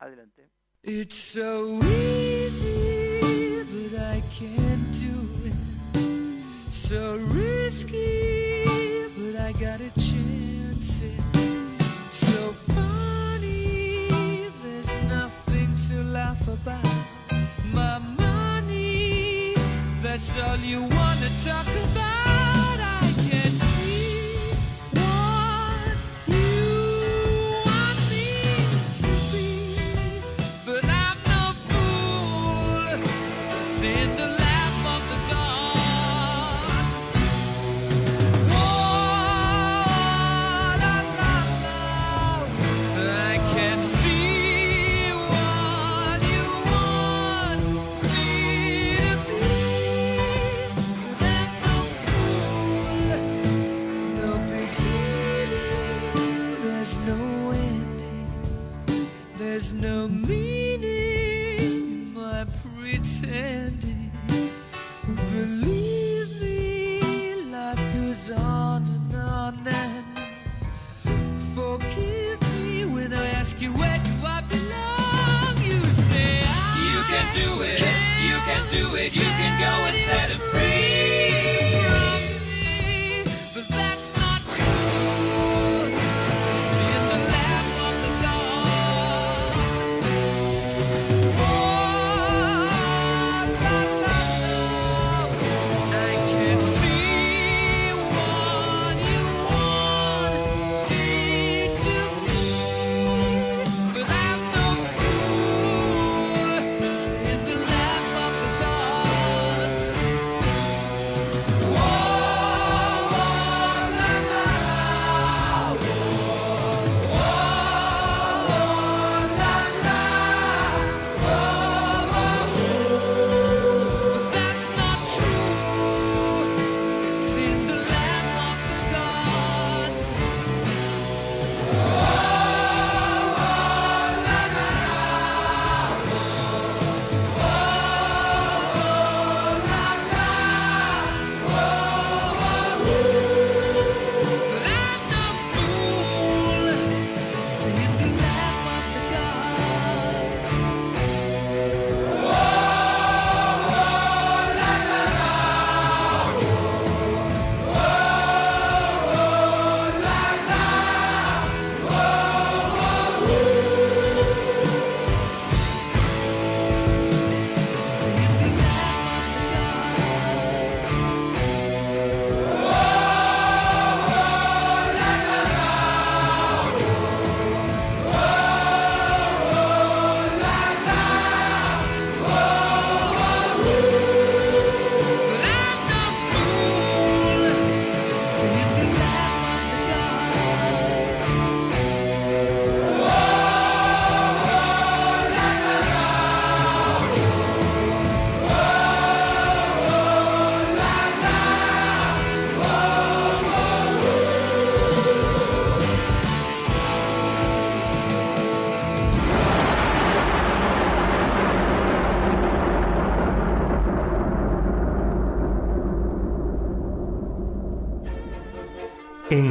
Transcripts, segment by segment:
Adelante. It's so easy, but I can't do it. So risky, but I got a chance it. So funny, there's nothing to laugh about. My money, that's all you wanna talk about.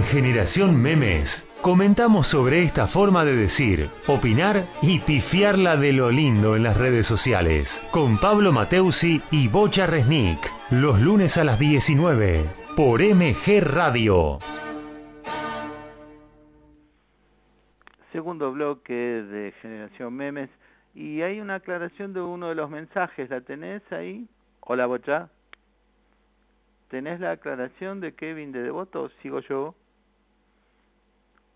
Generación Memes comentamos sobre esta forma de decir, opinar y pifiarla de lo lindo en las redes sociales. Con Pablo Mateusi y Bocha Resnick. Los lunes a las 19 por MG Radio. Segundo bloque de Generación Memes. Y hay una aclaración de uno de los mensajes. ¿La tenés ahí? Hola, Bocha. ¿Tenés la aclaración de Kevin de Devoto sigo yo?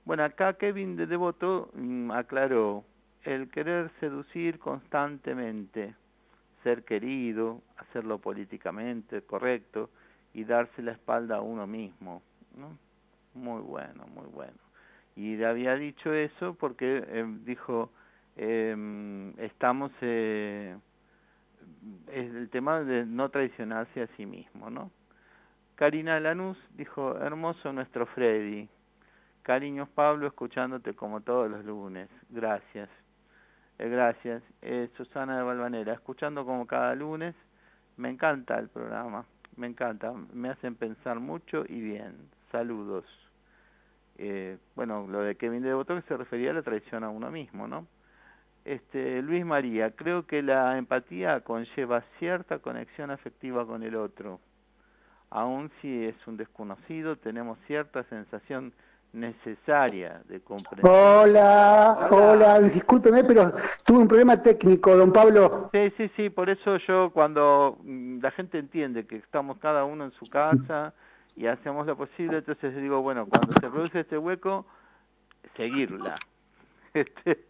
Bueno, acá Kevin de Devoto mm, aclaró el querer seducir constantemente, ser querido, hacerlo políticamente correcto y darse la espalda a uno mismo. Muy bueno, muy bueno. Y le había dicho eso porque eh, dijo, eh, estamos, eh, es el tema de no traicionarse a sí mismo, ¿no? Karina Lanús dijo, hermoso nuestro Freddy. Cariños Pablo, escuchándote como todos los lunes. Gracias. Eh, gracias. Eh, Susana de Valvanera, escuchando como cada lunes. Me encanta el programa. Me encanta. Me hacen pensar mucho y bien. Saludos. Eh, bueno, lo de Kevin de Botón se refería a la traición a uno mismo, ¿no? este, Luis María, creo que la empatía conlleva cierta conexión afectiva con el otro. Aun si es un desconocido, tenemos cierta sensación necesaria de comprensión. Hola, hola, discúlpeme, pero tuve un problema técnico, don Pablo. Sí, sí, sí, por eso yo cuando mm, la gente entiende que estamos cada uno en su casa y hacemos lo posible, entonces digo, bueno, cuando se produce este hueco, seguirla. Este,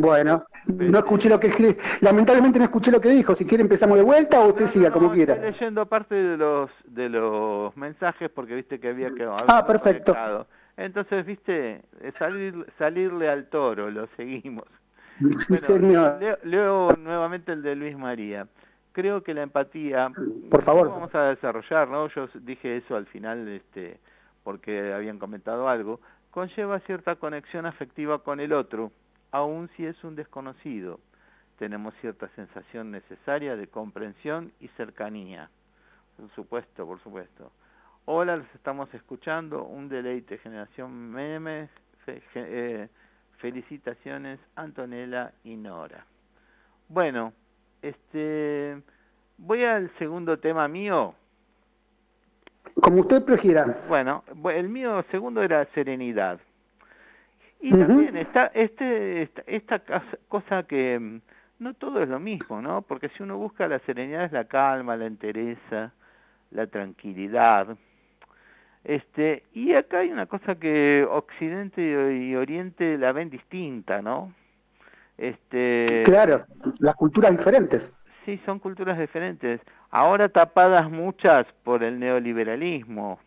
Bueno, no escuché lo que lamentablemente no escuché lo que dijo. Si quiere empezamos de vuelta o usted No, siga no, como estoy quiera. leyendo parte de los de los mensajes porque viste que había que Ah, perfecto. conectado. Entonces, viste, eh, salir salirle al toro, lo seguimos. Sí, Bueno, señor. Leo, leo nuevamente el de Luis María. Creo que la empatía, Por favor. vamos a desarrollar, ¿no? Yo dije eso al final, este, porque habían comentado algo, conlleva cierta conexión afectiva con el otro, aun si es un desconocido. Tenemos cierta sensación necesaria de comprensión y cercanía. Por supuesto, por supuesto. Hola, los estamos escuchando, un deleite, generación memes, fe- eh, felicitaciones Antonella y Nora. Bueno, este, voy al segundo tema mío. Como usted prefiera. Bueno, bu- el mío segundo era serenidad. Y también está este esta, esta cosa que mm, no todo es lo mismo, ¿no? Porque si uno busca la serenidad es la calma, la entereza, la tranquilidad. Este, y acá hay una cosa que Occidente y Oriente la ven distinta, ¿no? Este, Claro, las culturas diferentes. Sí, son culturas diferentes. Ahora tapadas muchas por el neoliberalismo.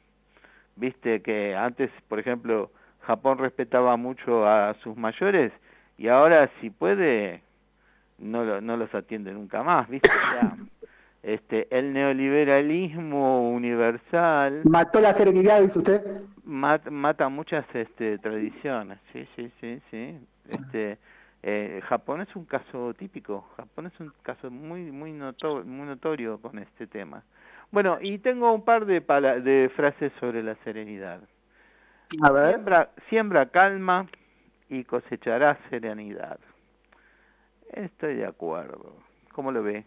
Viste que antes, por ejemplo, Japón respetaba mucho a sus mayores y ahora si puede no lo- no los atiende nunca más, ¿viste? O sea, este el neoliberalismo universal Mató la serenidad, dice usted. mat- mata muchas este tradiciones sí sí sí sí. Este eh, Japón es un caso típico Japón es un caso muy muy noto- muy notorio con este tema. Bueno y tengo un par de pala- de frases sobre la serenidad. A ver. siembra siembra calma y cosecharás serenidad. Estoy de acuerdo. Cómo lo ve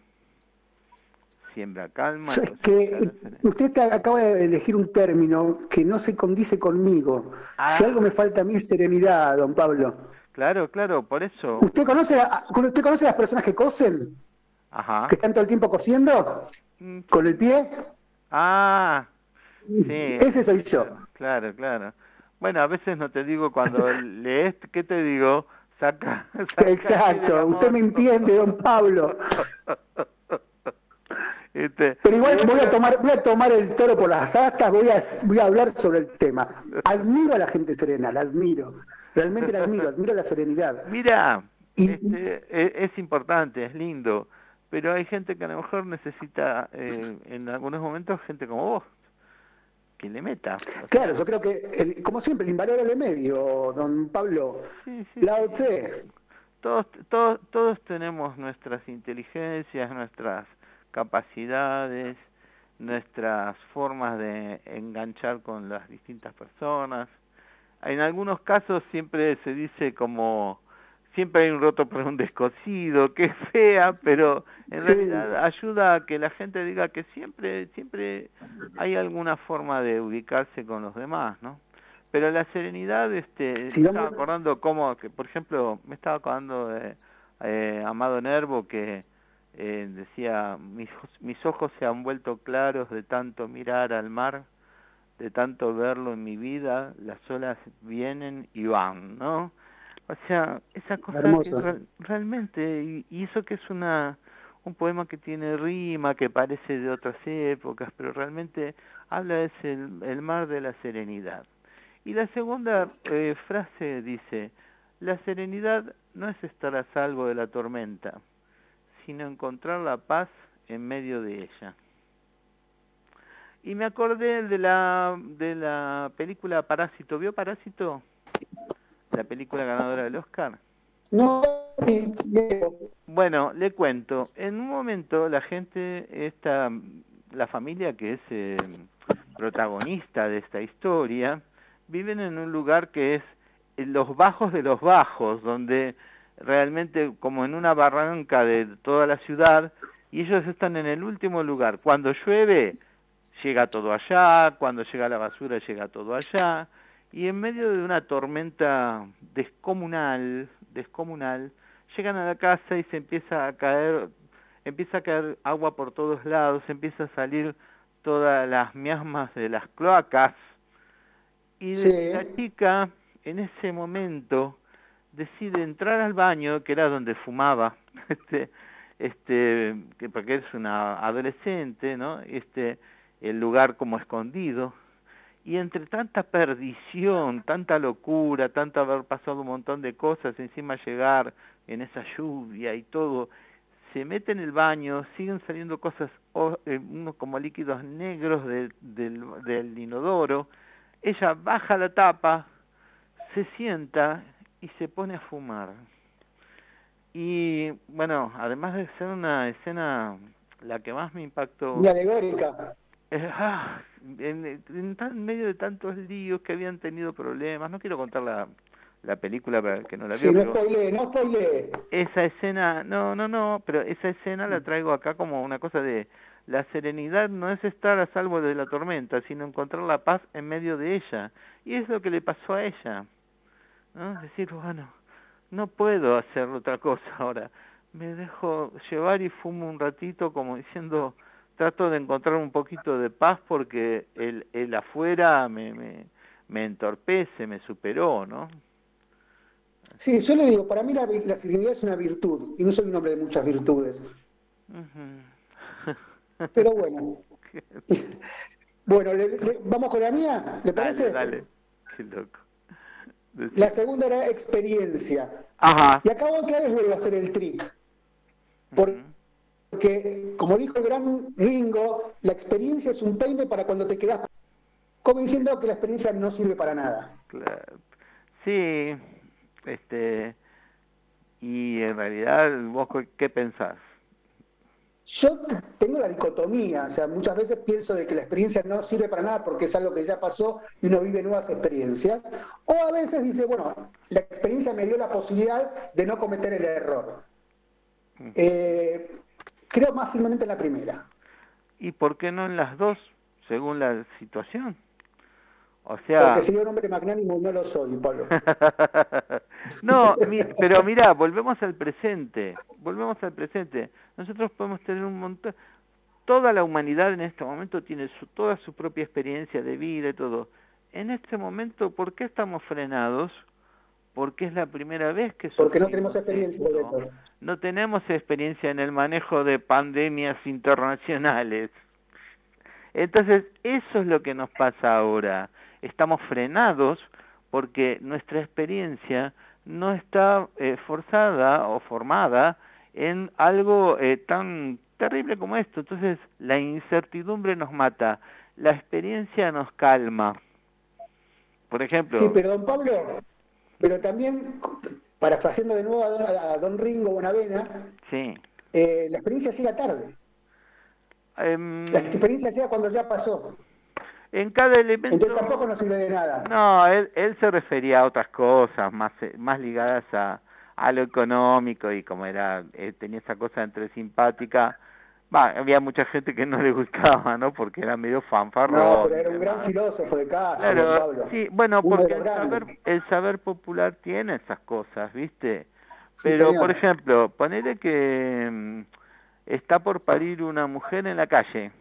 siembra calma y Es que usted te acaba de elegir un término que no se condice conmigo. Si Ah. algo me falta a mí es serenidad, don Pablo. claro claro por eso ¿Usted conoce, a- ¿Usted conoce a las personas que cosen? ajá ¿Que están todo el tiempo cosiendo? Mm, ¿Con el pie? Ah, sí. Ese soy yo. Claro, claro. Bueno, a veces no te digo cuando lees, ¿qué te digo? Saca. saca Exacto, usted me entiende, don Pablo. Este, Pero igual voy a tomar, voy a tomar el toro por las astas, voy a, voy a hablar sobre el tema. Admiro a la gente serena, la admiro. Realmente la admiro, admiro la serenidad. Mira, Y- este, e- es, importante, es lindo, pero hay gente que a lo mejor necesita, eh, en algunos momentos, gente como vos, que le meta. Sea, Claro, yo creo que, el- como siempre, el invalorable medio, don Pablo. sí, sí. Tse. todos, todos, todos tenemos nuestras inteligencias, nuestras capacidades, nuestras formas de enganchar con las distintas personas. En algunos casos siempre se dice como siempre hay un roto para un descosido, que es fea, pero en Sí. realidad ayuda a que la gente diga que siempre siempre hay alguna forma de ubicarse con los demás, ¿no? Pero la serenidad, este, me estaba acordando como que, por ejemplo, me estaba acordando de eh, Amado Nervo que eh, decía, mis, mis ojos se han vuelto claros de tanto mirar al mar, de tanto verlo en mi vida, las olas vienen y van, ¿no? O sea, esa cosa que realmente, y, y eso que es una un poema que tiene rima, que parece de otras épocas, pero realmente habla es el, el mar de la serenidad. Y la segunda eh, frase dice, la serenidad no es estar a salvo de la tormenta, sino encontrar la paz en medio de ella. Y me acordé de la de la película Parásito. ¿Vio Parásito? La película ganadora del Oscar. No. Bueno, le cuento. En un momento la gente, esta, la familia que es eh, protagonista de esta historia, viven en un lugar que es en los bajos de los bajos, donde realmente como en una barranca de toda la ciudad y ellos están en el último lugar. Cuando llueve, llega todo allá, cuando llega la basura, llega todo allá, y en medio de una tormenta descomunal, descomunal, llegan a la casa y se empieza a caer, empieza a caer agua por todos lados, empieza a salir todas las miasmas de las cloacas, y Sí. la chica en ese momento decide entrar al baño, que era donde fumaba, este, este, que porque es una adolescente, ¿no? Este, el lugar como escondido, y entre tanta perdición, tanta locura, tanto haber pasado un montón de cosas, encima llegar en esa lluvia y todo, se mete en el baño, siguen saliendo cosas eh, como líquidos negros del, del, del inodoro, ella baja la tapa, se sienta y se pone a fumar. Y bueno, además de ser una escena la que más me impactó, Ni alegórica. eh, ah, en, en tan- en medio de tantos líos que habían tenido problemas, no quiero contar la, la película para que no la Sí, vio, no spoilee. esa escena, no, no, no, pero esa escena la traigo acá como una cosa de la serenidad no es estar a salvo de la tormenta, sino encontrar la paz en medio de ella. Y es lo que le pasó a ella. ¿No? Es decir, bueno, no puedo hacer otra cosa ahora. Me dejo llevar y fumo un ratito como diciendo, trato de encontrar un poquito de paz porque el, el afuera me, me, me entorpece, me superó, ¿no? Sí, yo le digo, para mí la, la es una virtud, y no soy un hombre de muchas virtudes. Pero bueno. Bueno, le- le- vamos con la mía, ¿le parece? Dale, dale. Qué loco. La segunda era experiencia. Ajá. Y acá otra vez vuelvo a hacer el trick. Porque, como dijo el gran Ringo, la experiencia es un peine para cuando te quedas como diciendo que la experiencia no sirve para nada. Sí, este, y en realidad, vos qué pensás? Yo tengo la dicotomía, o sea, muchas veces pienso de que la experiencia no sirve para nada porque es algo que ya pasó y uno vive nuevas experiencias, o a veces dice, bueno, la experiencia me dio la posibilidad de no cometer el error. Eh, creo más firmemente en la primera. ¿Y por qué no en las dos, según la situación? O sea, Porque sería un hombre magnánimo y no lo soy, Pablo. no, mi- pero mira, volvemos al presente, volvemos al presente. Nosotros podemos tener un montón, toda la humanidad en este momento tiene su, toda su propia experiencia de vida y todo. En este momento, ¿por qué estamos frenados? Porque es la primera vez que Porque no tenemos experiencia, esto. Beto. No tenemos experiencia en el manejo de pandemias internacionales. Entonces, eso es lo que nos pasa ahora. Estamos frenados porque nuestra experiencia no está eh, forzada o formada en algo eh, tan terrible como esto. Entonces, la incertidumbre nos mata, la experiencia nos calma. Por ejemplo, Sí, pero don Pablo, pero también, parafraseando de nuevo a don, a don Ringo Bonavena, sí. eh, la experiencia llega tarde. Em, La experiencia llega cuando ya pasó. En cada elemento... Entonces tampoco nos sirve de nada. No, él, él se refería a otras cosas más eh, más ligadas a, a lo económico y como era eh, tenía esa cosa entre simpática. Había mucha gente que no le gustaba, ¿no? Porque era medio fanfarrón. No, pero era un gran filósofo de casa, Claro, Pablo. sí, bueno, Uno porque el saber, el saber popular tiene esas cosas, ¿viste? Pero, por ejemplo, ponele que mm, está por parir una mujer en la calle.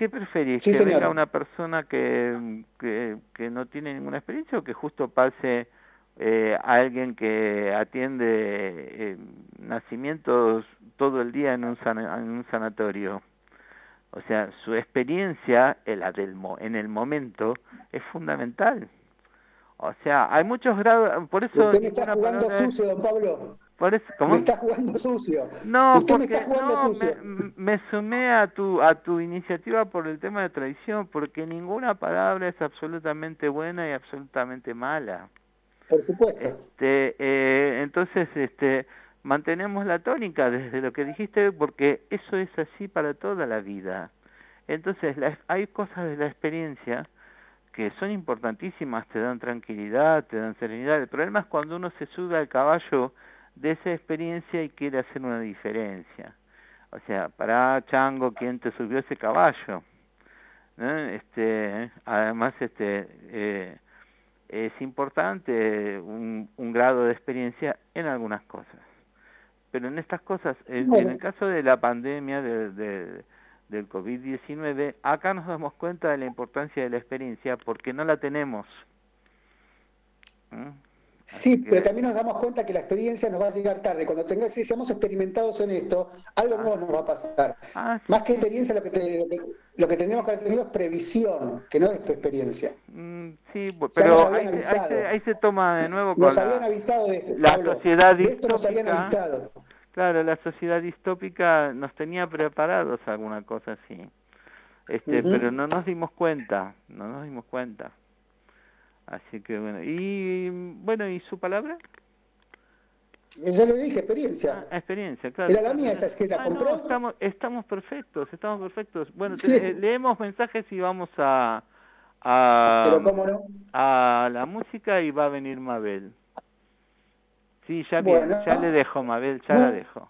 ¿Qué preferís? Sí, ¿Que venga una persona que, que, que no tiene ninguna experiencia o que justo pase eh, alguien que atiende eh, nacimientos todo el día en un, sana- en un sanatorio? O sea, su experiencia en, la del mo- en el momento es fundamental. O sea, hay muchos grados, por eso Usted me está jugando sucio, don Pablo. Por eso, ¿cómo? Me está jugando sucio. No, Usted me porque está jugando no, sucio. me, me sumé a tu a tu iniciativa por el tema de tradición, porque ninguna palabra es absolutamente buena y absolutamente mala. Por supuesto. Este, eh, entonces, este, mantenemos la tónica desde lo que dijiste, porque eso es así para toda la vida. Entonces, la- hay cosas de la experiencia que son importantísimas, te dan tranquilidad, te dan serenidad. El problema es cuando uno se sube al caballo de esa experiencia y quiere hacer una diferencia. O sea, para Chango, ¿quién te subió ese caballo? ¿No? Este, además, este, eh, es importante un, un grado de experiencia en algunas cosas. Pero en estas cosas, en, en el caso de la pandemia de, de- del COVID-19, acá nos damos cuenta de la importancia de la experiencia porque no la tenemos. ¿Mm? Sí, pero también nos damos cuenta que la experiencia nos va a llegar tarde. Cuando tengamos, si seamos experimentados en esto, algo nuevo nos va a pasar. Ah, sí. Más que experiencia, lo que, te- lo que, tenemos que haber tenido es previsión, que no es experiencia. Mm, sí, pero ahí, se- ahí avisado. se, ahí se toma de nuevo con Nos la- habían avisado de esto. la Pablo. sociedad De esto nos habían avisado. Claro, la sociedad distópica nos tenía preparados a alguna cosa así. Este, pero no nos dimos cuenta, no nos dimos cuenta. Así que bueno, y bueno, ¿y su palabra? Ya le dije, experiencia. Ah, experiencia, claro. Era la mía, esa es que la Ah, no, compró. estamos, estamos perfectos, estamos perfectos. Bueno, Sí. leemos mensajes y vamos a, a, Pero cómo no. a la música y va a venir Mabel. Sí, ya Bueno. ya le dejo, Mabel, ya No. la dejo.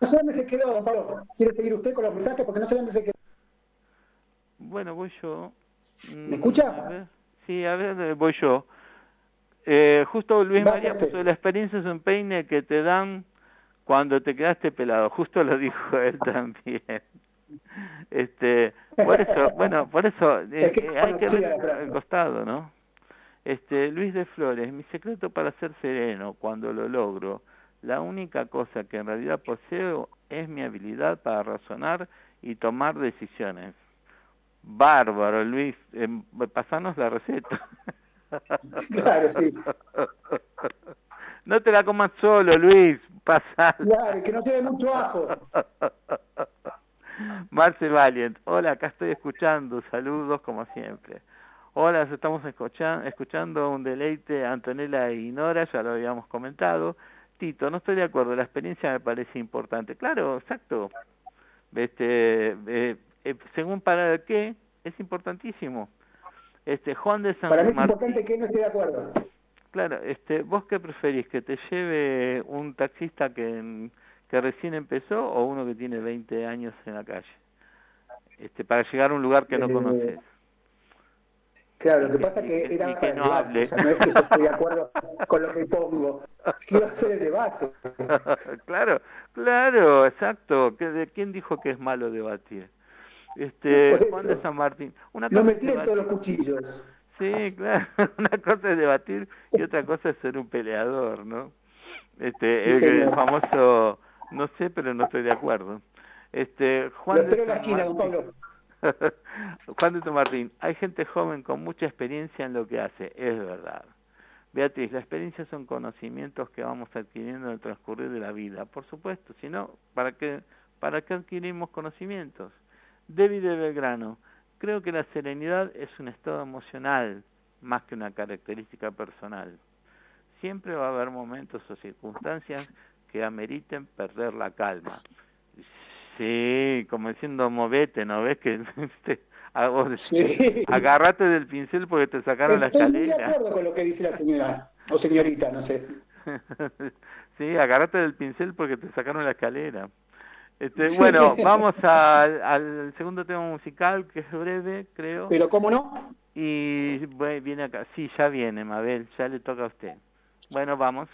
No sé dónde se quedó, don Pablo. ¿Quiere seguir usted con los mensajes? Porque no sé dónde se quedó. Bueno, voy yo. ¿Me escucha? a ver. Sí, a ver, eh, voy yo. Eh, justo Luis María puso la experiencia es un peine que te dan cuando te quedaste pelado. Justo lo dijo él también. Este, por eso, bueno, por eso eh, Es que eh, hay que ver el costado, ¿no? Este, Luis de Flores, mi secreto para ser sereno cuando lo logro, la única cosa que en realidad poseo es mi habilidad para razonar y tomar decisiones. Bárbaro, Luis, eh, pasanos la receta. Claro, sí. No te la comas solo, Luis, pasala. Claro, que no se ve mucho ajo. Marce Valiant, hola, acá estoy escuchando, saludos como siempre. Hola, estamos escucha- escuchando un deleite Antonella y Nora, ya lo habíamos comentado. Tito, no estoy de acuerdo, la experiencia me parece importante. Claro, exacto. Este, eh, eh, según para qué, es importantísimo. Este, Juan de San Para mí es Martín- importante que no esté de acuerdo. Claro, este, ¿vos qué preferís? ¿Que te lleve un taxista que, que recién empezó o uno que tiene 20 años en la calle? Este, para llegar a un lugar que no Eh, conoces. Claro, lo que pasa y que era y que no hable. o sea, no es que yo estoy de acuerdo con lo que pongo. Quiero hacer el debate. claro, claro, exacto. ¿Qué- ¿De quién dijo que es malo debatir? Este, Juan de. San Martín. Una No me todos los cuchillos. Sí, claro. Una cosa es debatir y otra cosa es ser un peleador, ¿no? Este, Sí, el, famoso, no sé, pero no estoy de acuerdo. Este, Juan Lo de en la San esquina, Martín. Pablo. Juan de San Martín, hay gente joven con mucha experiencia en lo que hace, es verdad. Beatriz, la experiencia son conocimientos que vamos adquiriendo en el transcurrir de la vida, por supuesto, si no, ¿para qué, ¿para qué adquirimos conocimientos? David de Belgrano, creo que la serenidad es un estado emocional más que una característica personal. Siempre va a haber momentos o circunstancias que ameriten perder la calma. Sí, como diciendo, movete, ¿no ves que Sí. agarrate del pincel porque te sacaron la Estoy muy de escalera? acuerdo con lo que dice la señora, o señorita, no sé. sí, agarrate del pincel porque te sacaron la escalera. Este, Bueno, vamos al, al segundo tema musical, que es breve, creo. Pero cómo no, Y viene acá. Sí, ya viene, Mabel, ya le toca a usted. Bueno, vamos.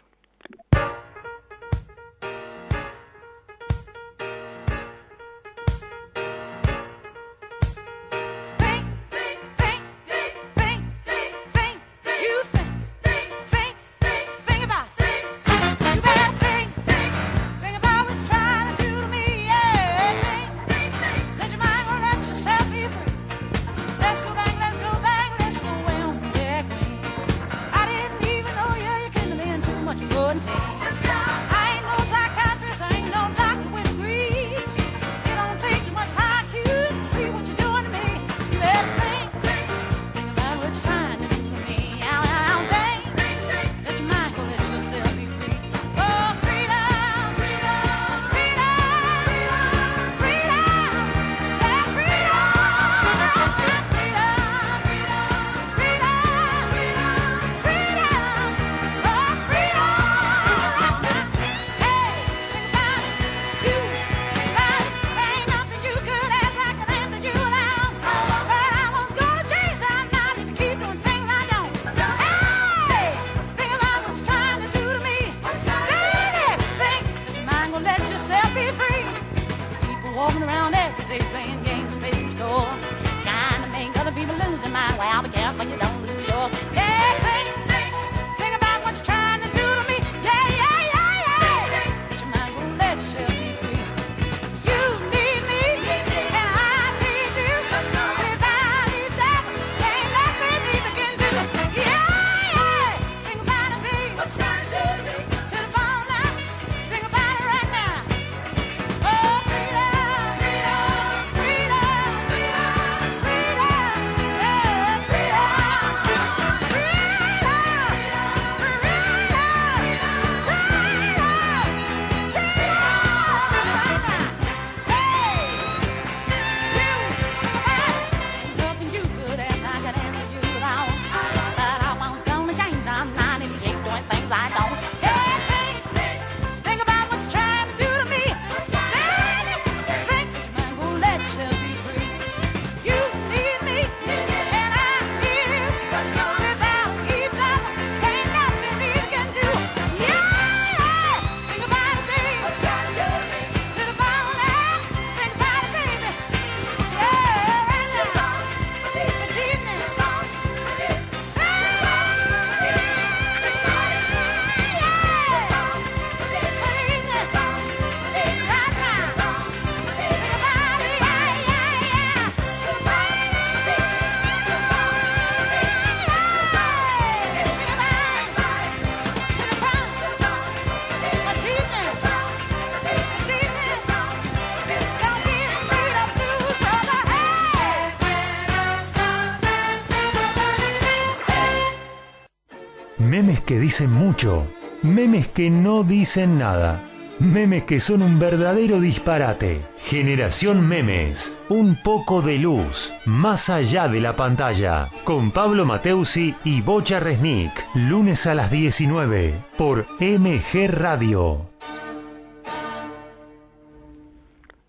Que dicen mucho, memes que no dicen nada, memes que son un verdadero disparate. Generación Memes, un poco de luz, más allá de la pantalla, con Pablo Mateusi y Bocha Resnick, lunes a las 19, por MG Radio.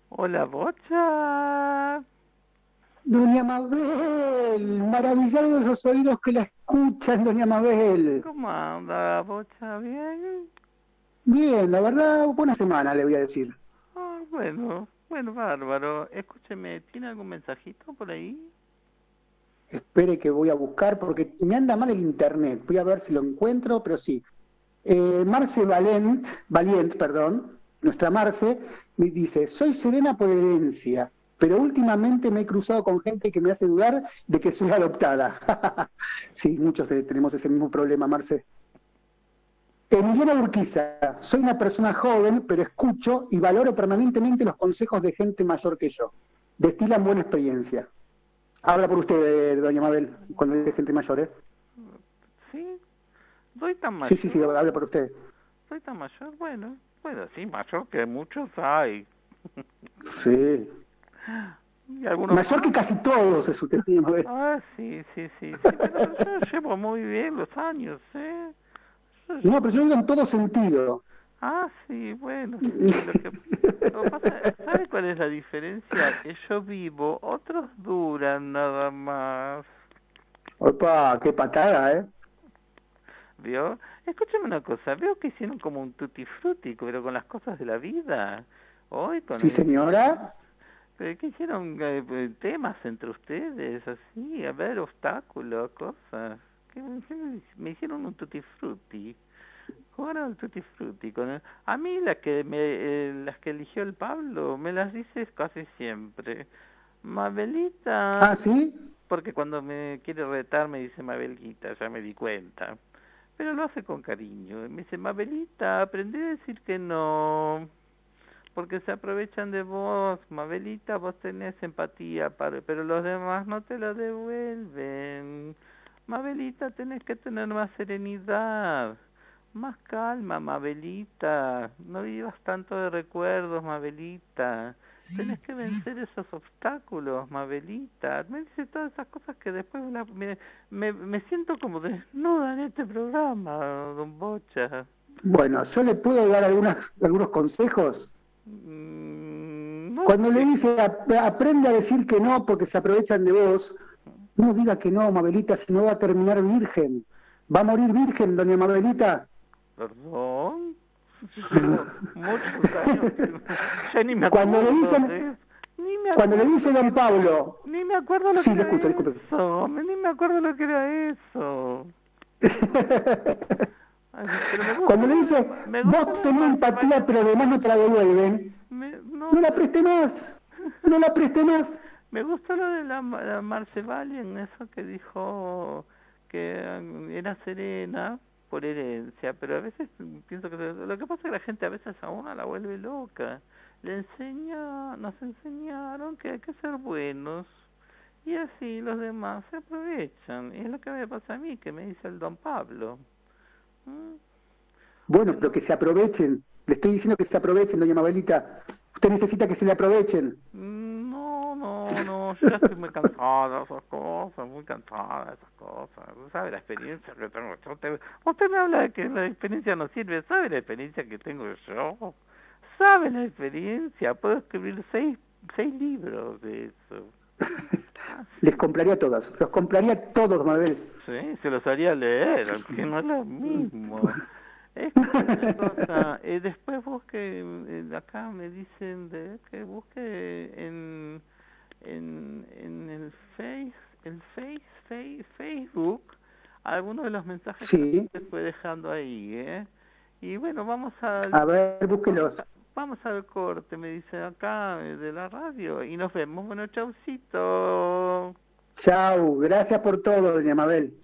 Hola, Bocha. Doña Mabel, maravillado de los oídos que la escuchan, doña Mabel. ¿Cómo anda, Bocha? ¿Bien? Bien, la verdad, buena semana, le voy a decir. Ah, bueno, bueno, bárbaro. Escúcheme, ¿tiene algún mensajito por ahí? Espere que voy a buscar porque me anda mal el internet. Voy a ver si lo encuentro, pero sí. Eh, Marce Valent, Valient, perdón, nuestra Marce, me dice, soy serena por herencia, pero últimamente me he cruzado con gente que me hace dudar de que soy adoptada. sí, muchos tenemos ese mismo problema, Marce. Emiliana Urquiza, soy una persona joven, pero escucho y valoro permanentemente los consejos de gente mayor que yo. Destilan buena experiencia. Habla por usted, doña Mabel, cuando dice gente mayor, ¿eh? ¿Sí? ¿Soy tan mayor? Sí, sí, sí, habla por usted. ¿Soy tan mayor? Bueno, bueno, sí, mayor que muchos hay. Sí. Y algunos Mayor que casi todos es usted, Mabel. Ah, sí, sí, sí, sí, pero yo llevo muy bien los años, ¿eh? Yo No, pero yo digo en todo sentido. Ah, sí, bueno. sí, Lo que, lo que pasa, ¿sabe cuál es la diferencia? Que yo vivo, otros duran nada más. Opa, qué patada, ¿eh? ¿Vio? Escúchame una cosa, veo que hicieron como un tutti frutti, pero con las cosas de la vida. Hoy con Sí, el- señora. ¿Pero ¿Qué hicieron eh, eh, temas entre ustedes? Así, a ver, obstáculos, cosas. ¿Qué, qué- me hicieron un tutti frutti. Jugaron al tutti frutti. Con el- a mí las que, me, eh, las que eligió el Pablo me las dices casi siempre. Mabelita, Ah, ¿sí? porque cuando me quiere retar me dice Mabelita, ya me di cuenta. Pero lo hace con cariño. Me dice, Mabelita, aprendí a decir que no. Porque se aprovechan de vos, Mabelita, vos tenés empatía, para, pero los demás no te la devuelven. Mabelita, tenés que tener más serenidad, más calma, Mabelita. No vivas tanto de recuerdos, Mabelita. Tenés que vencer esos obstáculos, Mabelita. Me dice todas esas cosas que después me, me, me siento como desnuda en este programa, don Bocha. Bueno, yo le puedo dar algunas, algunos consejos. Mm, Cuando le dice ap- aprende a decir que no porque se aprovechan de vos, no diga que no, Mabelita, si no va a terminar virgen. ¿Va a morir virgen, doña Mabelita? Perdón. Muchos años. que- Ya ni me Cuando le dicen- de- Ni me me Cuando le dice don Pablo, Ni me acuerdo lo Sí, que era escucho, eso. Ni me acuerdo lo que era eso. Ay, pero me gusta- cuando le dice, me gusta vos tenés empatía pero además no te la devuelven, me- no, no la preste más, no la preste más. me gustó lo de la, la Marce Valien, eso que dijo que mm, era serena por herencia, pero a veces pienso que lo que pasa es que la gente a veces a una la vuelve loca. Le enseña, nos enseñaron que hay que ser buenos y así los demás se aprovechan. Y es lo que me pasa a mí, que me dice el don Pablo. Bueno, pero que se aprovechen. Le estoy diciendo que se aprovechen, doña Mabelita. Usted necesita que se le aprovechen. Mm, No, no, no, yo ya estoy muy cansada de esas cosas, muy cansada de esas cosas. ¿Sabe la experiencia que tengo yo? Usted, usted me habla de que la experiencia no sirve, ¿sabe la experiencia que tengo yo? ¿Sabe la experiencia? Puedo escribir seis, seis libros de eso. Les compraría todas. Los compraría todos, Mabel. Sí, se los haría leer, que no es lo mismo. Cosa, eh, después busque, eh, acá me dicen de que busque en, en, en el Face, el face, face, Facebook, algunos de los mensajes Sí. que se fue dejando ahí, ¿eh? Y bueno, vamos a, A ver, búsquelos. Vamos al corte, me dice acá eh, de la radio, y nos vemos. Bueno, chaucito. Chau, gracias por todo, doña Mabel.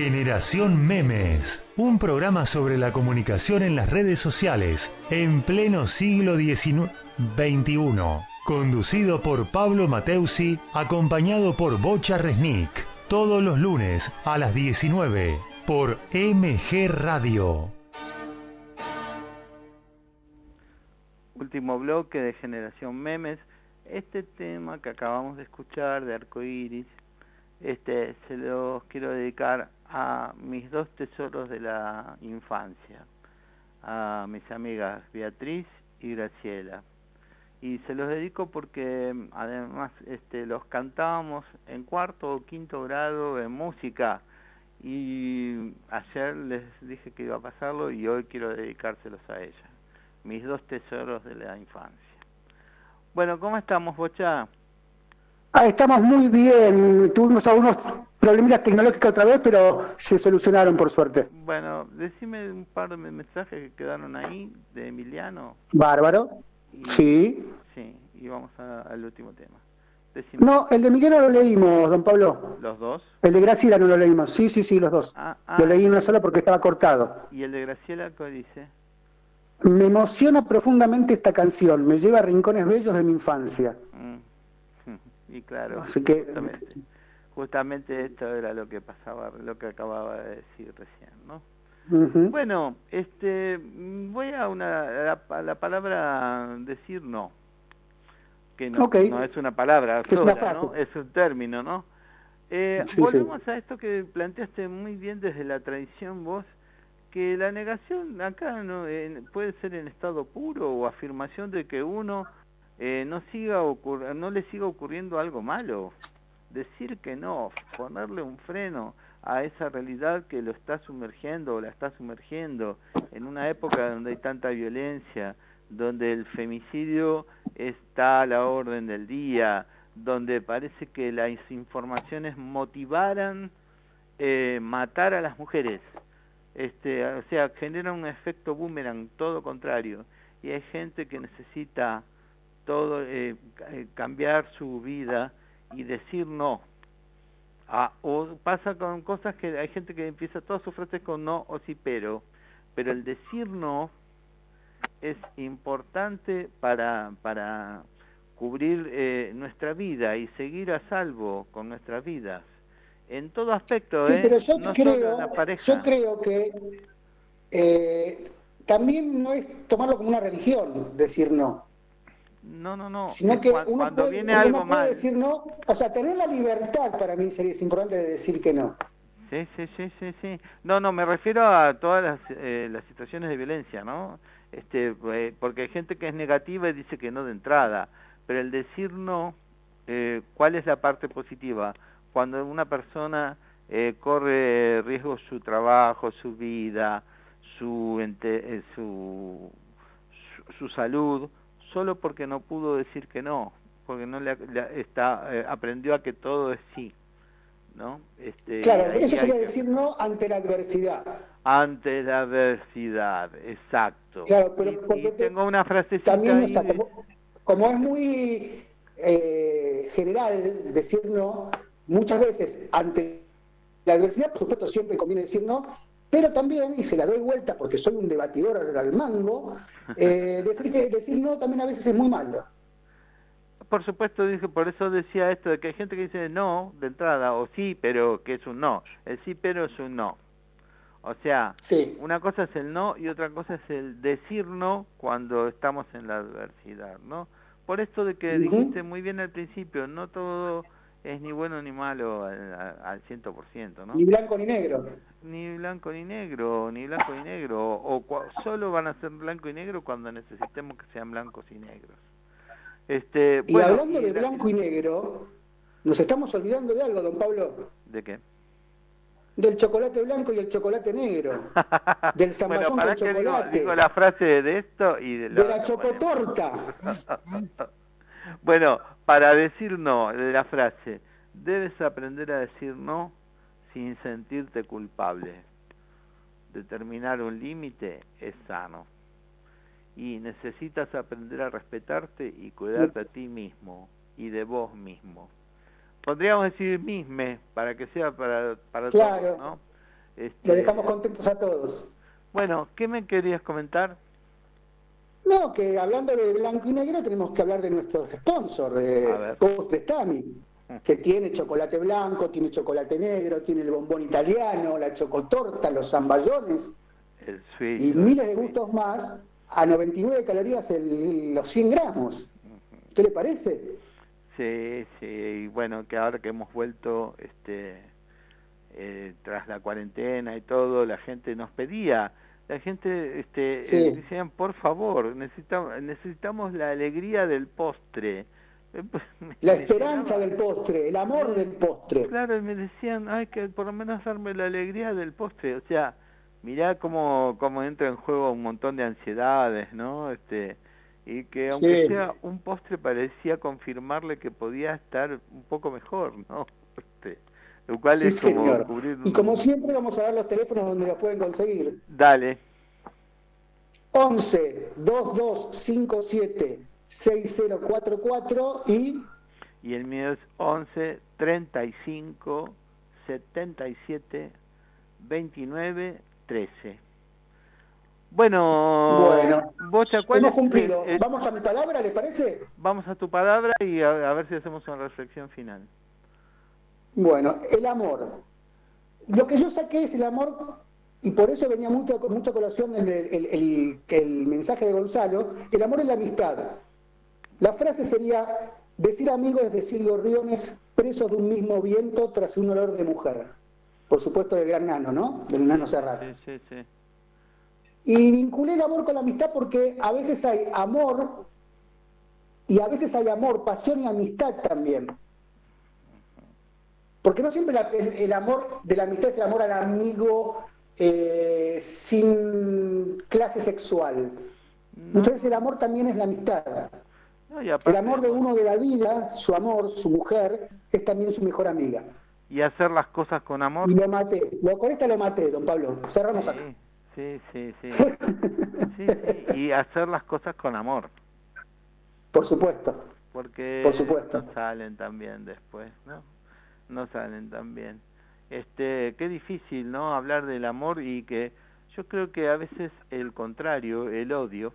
Generación Memes, un programa sobre la comunicación en las redes sociales en pleno siglo XIX XXI, conducido por Pablo Mateusi, acompañado por Bocha Resnick, todos los lunes a las 19 por MG Radio. Último bloque de Generación Memes. Este tema que acabamos de escuchar de Arcoiris, este, se los quiero dedicar a mis dos tesoros de la infancia, a mis amigas Beatriz y Graciela. Y se los dedico porque mm, además este, los cantábamos en cuarto o quinto grado en música y ayer les dije que iba a pasarlo y hoy quiero dedicárselos a ella mis dos tesoros de la infancia. Bueno, ¿cómo estamos, Bocha? Ah, estamos muy bien. Tuvimos algunos problemitas tecnológicos otra vez, pero se solucionaron por suerte. Bueno, decime un par de mensajes que quedaron ahí de Emiliano. Bárbaro. Y, Sí. Sí, y vamos a- al último tema. Decime, No, el de Miguel no lo leímos, don Pablo. ¿los dos? El de Graciela no lo leímos. Sí, sí, sí, los dos. Ah, ah, Lo leí una sola porque estaba cortado. ¿Y el de Graciela qué dice? Me emociona profundamente esta canción. Me lleva a rincones bellos de mi infancia. Mm. Y claro, Así que- justamente, esto era lo que pasaba, lo que acababa de decir recién, ¿no? Bueno, este, voy a una a la, a la palabra decir no, que no, es una palabra Que es una sola, ¿no? Es un término, ¿no? Eh, Sí, sí. volvemos a esto que planteaste muy bien desde la tradición vos, que la negación acá no eh, puede ser en estado puro o afirmación de que uno eh, no siga no le siga ocurriendo algo malo. Decir que no, ponerle un freno a esa realidad que lo está sumergiendo o la está sumergiendo en una época donde hay tanta violencia, donde el femicidio está a la orden del día, donde parece que las informaciones motivaran eh, matar a las mujeres. Este, o sea, genera un efecto boomerang, todo contrario. Y hay gente que necesita todo eh, eh, cambiar su vida y decir no. Ah, o pasa con cosas que hay gente que empieza todas sus frases con no o sí pero, pero el decir no es importante para para cubrir eh, nuestra vida y seguir a salvo con nuestras vidas en todo aspecto, Sí, ¿eh? pero yo no creo, yo creo que eh, también no es tomarlo como una religión, decir no. No, no, no. Sino que cua- uno cuando puede, viene uno algo puede mal. decir no, o sea, tener la libertad para mí sería es importante de decir que no. Sí, sí, sí, sí, sí. No, no, me refiero a todas las, eh, las situaciones de violencia, ¿no? Este, eh, porque hay gente que es negativa y dice que no de entrada, pero el decir no, eh, ¿cuál es la parte positiva? Cuando una persona eh, corre riesgo su trabajo, su vida, su, ente- eh, su, su, su salud, solo porque no pudo decir que no, porque no le, le- está eh, aprendió a que todo es sí. ¿no? Este, Claro, eso sería que- decir no ante la adversidad. ante la adversidad, exacto. Claro, pero Y- porque te- tengo una frasecita También, ahí o sea, de- como, como es muy eh, general decir no, muchas veces ante la adversidad, por supuesto, siempre conviene decir no, pero también, y se la doy vuelta porque soy un debatidor al, mango, eh, decir, que, decir no también a veces es muy malo. Por supuesto, dije, por eso decía esto de que hay gente que dice no de entrada, o sí, pero que es un no. El sí, pero es un no. O sea, Sí. una cosa es el no y otra cosa es el decir no cuando estamos en la adversidad, ¿no? Por esto de que dijiste muy bien al principio, no todo es ni bueno ni malo al, al 100%, ¿no? Ni blanco ni negro. ni blanco ni negro, ni blanco ni negro, o cua- solo van a ser blanco y negro cuando necesitemos que sean blancos y negros. Este, Y bueno, hablando y de la- blanco y negro, nos estamos olvidando de algo, don Pablo, ¿De qué? del chocolate blanco y el chocolate negro, del bueno, zamballón para con que digo, chocolate, digo la frase de esto y de, de la chocotorta. bueno. Para decir no, la frase, debes aprender a decir no sin sentirte culpable. Determinar un límite es sano. Y necesitas aprender a respetarte y cuidarte a ti mismo y de vos mismo. Podríamos decir misme para que sea para, para Claro. todos, ¿no? Este, Lo dejamos contentos a todos. Bueno, ¿qué me querías comentar? No, que hablando de blanco y negro tenemos que hablar de nuestro sponsor, de ver. Post de Stami, que tiene chocolate blanco, tiene chocolate negro, tiene el bombón italiano, la chocotorta, los zamballones y miles de gustos más a 99 calorías el- los 100 gramos. ¿Qué le parece? Sí, sí, y bueno, que ahora que hemos vuelto, este, eh, tras la cuarentena y todo, la gente nos pedía, la gente, este, Sí. eh, decían, por favor, necesitamos, necesitamos la alegría del postre. Eh, pues, La esperanza del postre, el amor del postre. Claro, y me decían, hay que por lo menos darme la alegría del postre. O sea, mirá cómo, cómo entra en juego un montón de ansiedades, ¿no? Este, y que aunque Sí. sea un postre parecía confirmarle que podía estar un poco mejor, ¿no? Lo cual Sí, es como señor. cubrir Y como siempre vamos a dar los teléfonos donde los pueden conseguir. Dale, 11 2257 6044 y y el mío es 11 35 77 29 13. Bueno, Bueno, Bocha, ¿cuál hemos es- cumplido. eh, Vamos a mi palabra, ¿le parece? Vamos a tu palabra y a, a ver si hacemos una reflexión final. Bueno, el amor. Lo que yo saqué es el amor, y por eso venía mucho, mucha colación en el, el- el- el mensaje de Gonzalo, el amor es la amistad. La frase sería, decir amigo es decir gorriones presos de un mismo viento tras un olor de mujer. Por supuesto del gran nano, ¿no? Del nano Serrat. Sí, sí, sí. Y vinculé el amor con la amistad porque a veces hay amor y a veces hay amor, pasión y amistad también. Porque no siempre la- el, el amor de la amistad es el amor al amigo eh, sin clase sexual. Muchas veces el amor también es la amistad. No, El amor de uno de la vida, su amor, su mujer, es también su mejor amiga. Y hacer las cosas con amor. Y lo maté. Lo, con esta lo maté, don Pablo. Cerramos acá. Sí, sí, sí, sí. Sí, Y hacer las cosas con amor. Por supuesto. Porque Por supuesto. no salen tan bien después, ¿no? No salen tan bien. Este, qué difícil, ¿no? Hablar del amor y que yo creo que a veces el contrario, el odio,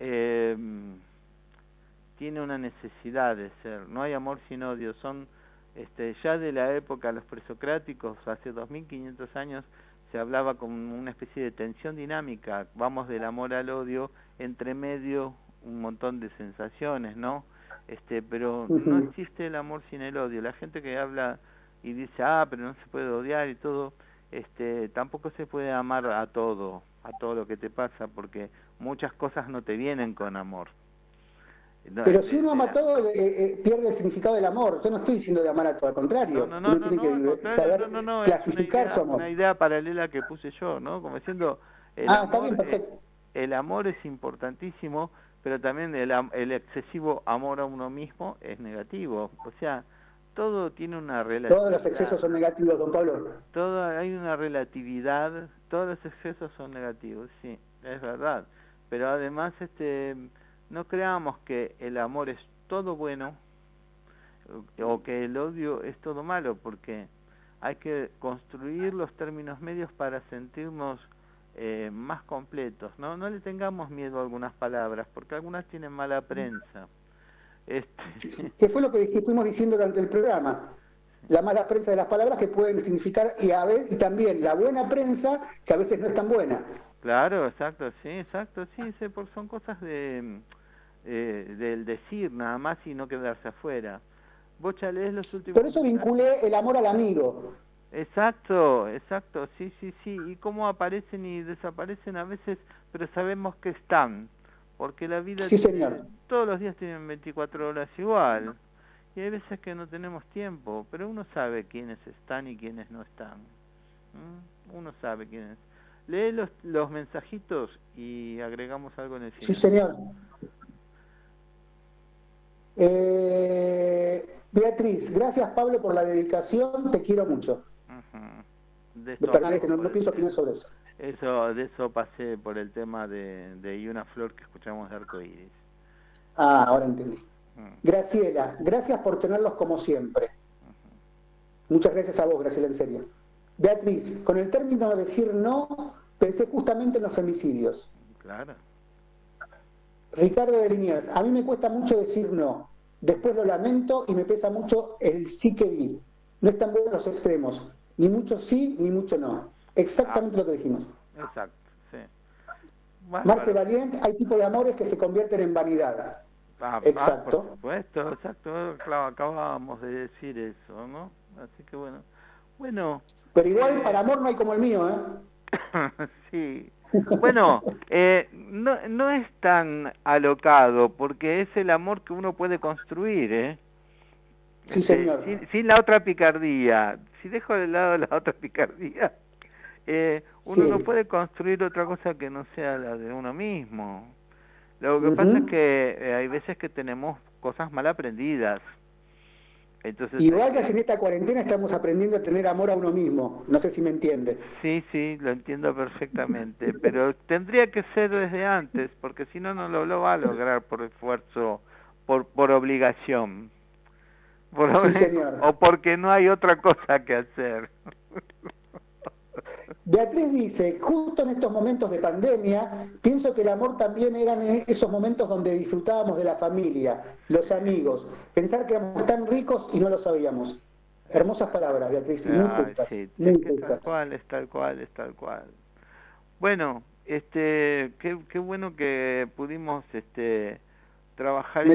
eh, tiene una necesidad de ser. No hay amor sin odio. Son este, ya de la época los presocráticos, hace 2500 años, se hablaba con una especie de tensión dinámica. Vamos del amor al odio, entre medio un montón de sensaciones, ¿no? Este, pero no existe el amor sin el odio. La gente que habla y dice, ah, pero no se puede odiar y todo, este, tampoco se puede amar a todo, a todo lo que te pasa, porque muchas cosas no te vienen con amor. No, Pero este, si uno ama la- todo, eh, eh, pierde el significado del amor. Yo no estoy diciendo de amar a todo, al contrario. No, no, no, uno no, tiene que contrario, saber no, no, no, es una clasificar idea- su amor. Una idea paralela que puse yo, ¿no? Como diciendo, el Ah, está amor, bien, eh, perfecto. el amor es importantísimo, pero también el, el excesivo amor a uno mismo es negativo. O sea, todo tiene una relatividad. Todos los excesos son negativos, don Pablo. Todo, hay una relatividad, todos los excesos son negativos, sí, es verdad. Pero además, este, no creamos que el amor es todo bueno o que el odio es todo malo, porque hay que construir los términos medios para sentirnos eh, más completos. No, no le tengamos miedo a algunas palabras, porque algunas tienen mala prensa. Este, Que fue lo que dij- fuimos diciendo durante el programa. La mala prensa de las palabras que pueden significar, y, a ve- y también la buena prensa, que a veces no es tan buena. Claro, exacto, sí, exacto, sí, son cosas de eh, del decir nada más y no quedarse afuera. Vos ya lees los últimos... Por eso vinculé el amor al amigo. Exacto, exacto, sí, sí, sí, y cómo aparecen y desaparecen a veces, pero sabemos que están, porque la vida Sí, tiene- señor. todos los días tienen 24 horas igual, y hay veces que no tenemos tiempo, pero uno sabe quiénes están y quiénes no están. ¿Mm? Uno sabe quiénes. Lee los, los mensajitos y agregamos algo en el Sí, final. señor. Eh, Beatriz, gracias Pablo por la dedicación, te quiero mucho. De esto no, pienso opinar sobre eso. Eso, de eso pasé por el tema de, de Y una flor que escuchamos de arcoíris. Ah, ahora entendí. Mm. Graciela, gracias por tenerlos como siempre. Muchas gracias a vos, Graciela, en serio. Beatriz, con el término de decir no, pensé justamente en los femicidios. Claro. Ricardo de Liniers, a mí me cuesta mucho decir no. Después lo lamento y me pesa mucho el sí que di. No están buenos los extremos. Ni mucho sí, ni mucho no. Exactamente lo que dijimos. Exacto, sí. Marce Bárbaro. Valiente, hay tipos de amores que se convierten en vanidad. Ah, ah, Exacto. por supuesto, exacto. Claro, acabábamos de decir eso, ¿no? Así que bueno. Bueno, Pero igual, para amor no hay como el mío, ¿eh? sí. Bueno, eh, no, no es tan alocado porque es el amor que uno puede construir, ¿eh? Sí, Este, señor. sin, sin la otra picardía. Si dejo de lado la otra picardía, eh, uno Sí. no puede construir otra cosa que no sea la de uno mismo. Lo que pasa es que eh, hay veces que tenemos cosas mal aprendidas. Entonces, Igual hay que en esta cuarentena estamos aprendiendo a tener amor a uno mismo. No sé si me entiende. Sí, sí, lo entiendo perfectamente, pero tendría que ser desde antes, porque si no, no lo, lo va a lograr por esfuerzo, por, por obligación. Por Sí, señor. O porque no hay otra cosa que hacer. Beatriz dice, justo en estos momentos de pandemia, pienso que el amor también eran esos momentos donde disfrutábamos de la familia, los amigos, pensar que éramos tan ricos y no lo sabíamos. Hermosas palabras, Beatriz, muy Ay, justas. sí, muy es tal cual, es tal cual, es tal cual. Bueno, este, qué, qué bueno que pudimos este trabajar y,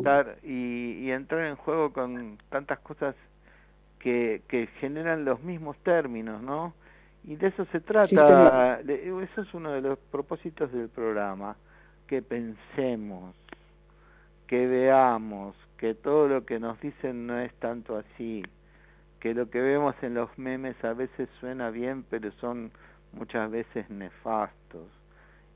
estar- y, y entrar en juego con tantas cosas que, que generan los mismos términos, ¿no? Y de eso se trata, eso es uno de los propósitos del programa, que pensemos, que veamos, que todo lo que nos dicen no es tanto así, que lo que vemos en los memes a veces suena bien, pero son muchas veces nefastos.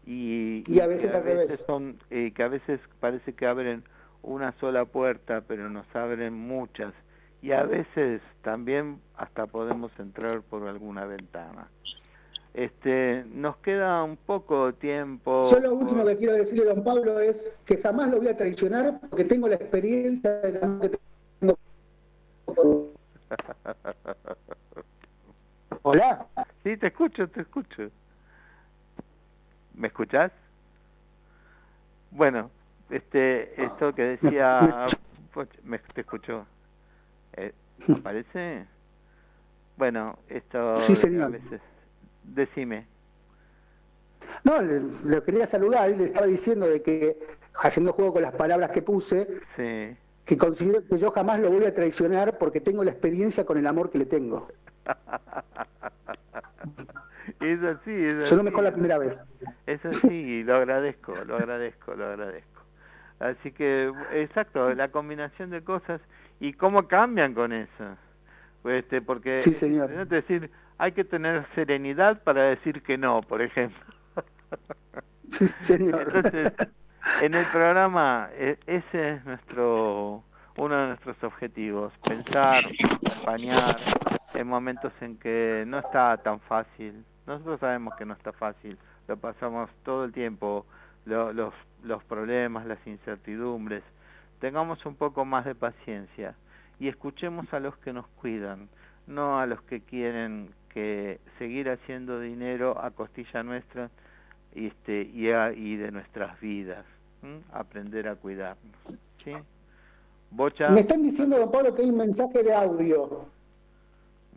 Y, Y a veces que al revés. son eh, que a veces parece que abren una sola puerta, pero nos abren muchas. Y a veces también hasta podemos entrar por alguna ventana. Este, nos queda un poco tiempo. Yo lo último que quiero decirle a don Pablo es que jamás lo voy a traicionar porque tengo la experiencia de la que tengo. Hola. Sí, te escucho, te escucho. ¿Me escuchás? Bueno, este, esto que decía, Poch- me, te escucho. Eh, ¿Aparece? Bueno, esto Sí, a señor. veces, decime. No, le, le quería saludar y le estaba diciendo de que, haciendo juego con las palabras que puse, Sí. que considero que yo jamás lo voy a traicionar porque tengo la experiencia con el amor que le tengo. Es así, es Yo no me la así. primera vez. Es así, lo agradezco, lo agradezco, lo agradezco. Así que, exacto, la combinación de cosas y cómo cambian con eso. Este, porque, Sí, señor. es decir, hay que tener serenidad para decir que no, por ejemplo. Sí, señor. Entonces, en el programa, e- ese es nuestro uno de nuestros objetivos, pensar, acompañar en momentos en que no está tan fácil. Nosotros sabemos que no está fácil, lo pasamos todo el tiempo, lo- los, los problemas, las incertidumbres. Tengamos un poco más de paciencia y escuchemos a los que nos cuidan, no a los que quieren que seguir haciendo dinero a costilla nuestra y este y, a- y de nuestras vidas aprender a cuidarnos Me están diciendo, don Pablo, que hay un mensaje de audio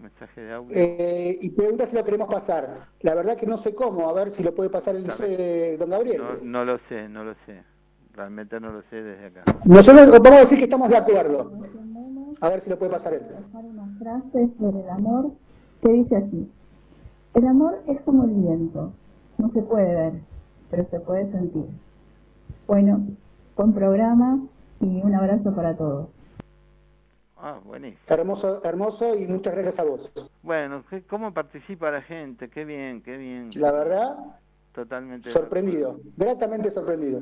mensaje de audio eh, y pregunta si lo queremos pasar. La verdad que no sé cómo, a ver si lo puede pasar el eh, don Gabriel. no, no lo sé no lo sé realmente no lo sé desde acá Nosotros vamos a decir que estamos de acuerdo. A ver si lo puede pasar él. una frase sobre el amor que dice así. El amor es como el viento. No se puede ver, pero se puede sentir. Bueno, buen programa y un abrazo para todos. Ah buenísimo Hermoso, hermoso y muchas gracias a vos. bueno ¿qué- cómo participa la gente qué bien qué bien La verdad, totalmente sorprendido, gratamente sorprendido.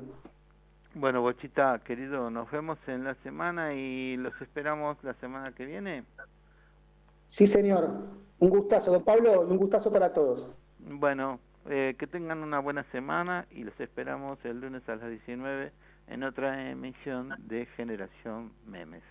bueno Bochita querido nos vemos en la semana y los esperamos la semana que viene Sí, señor. Un gustazo, don Pablo, y un gustazo para todos. Bueno, eh, que tengan una buena semana y los esperamos el lunes a las 19 en otra emisión de Generación Memes.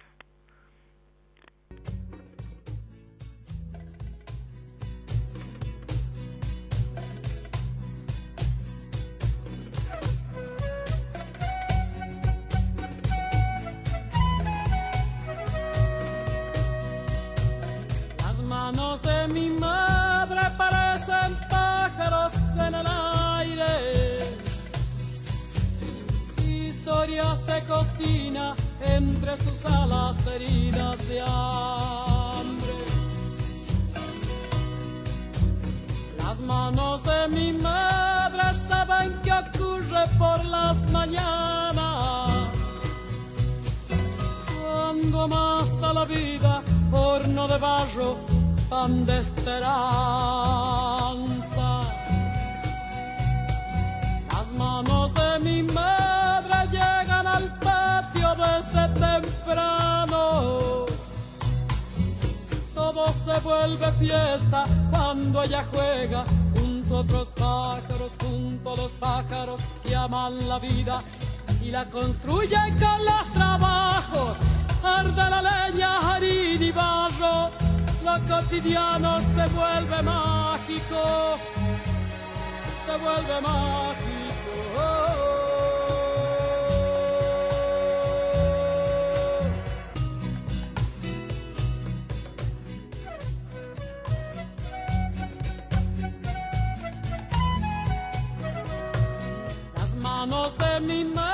Manos de mi madre parecen pájaros en el aire. Historias de cocina entre sus alas heridas de hambre. Las manos de mi madre saben qué ocurre por las mañanas cuando más la vida horno de barro pan de esperanza. Las manos de mi madre llegan al patio desde temprano. Todo se vuelve fiesta cuando ella juega junto a otros pájaros, junto a los pájaros que aman la vida y la construyen con los trabajos. Arde la leña, harina y barro, lo cotidiano se vuelve mágico, se vuelve mágico. Las manos de mi madre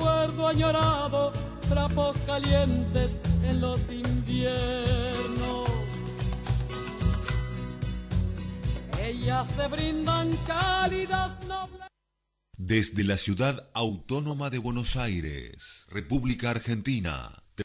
recuerdo añorado, trapos calientes en los inviernos. Ellas se brindan cálidas, nobles. Desde la ciudad autónoma de Buenos Aires, República Argentina,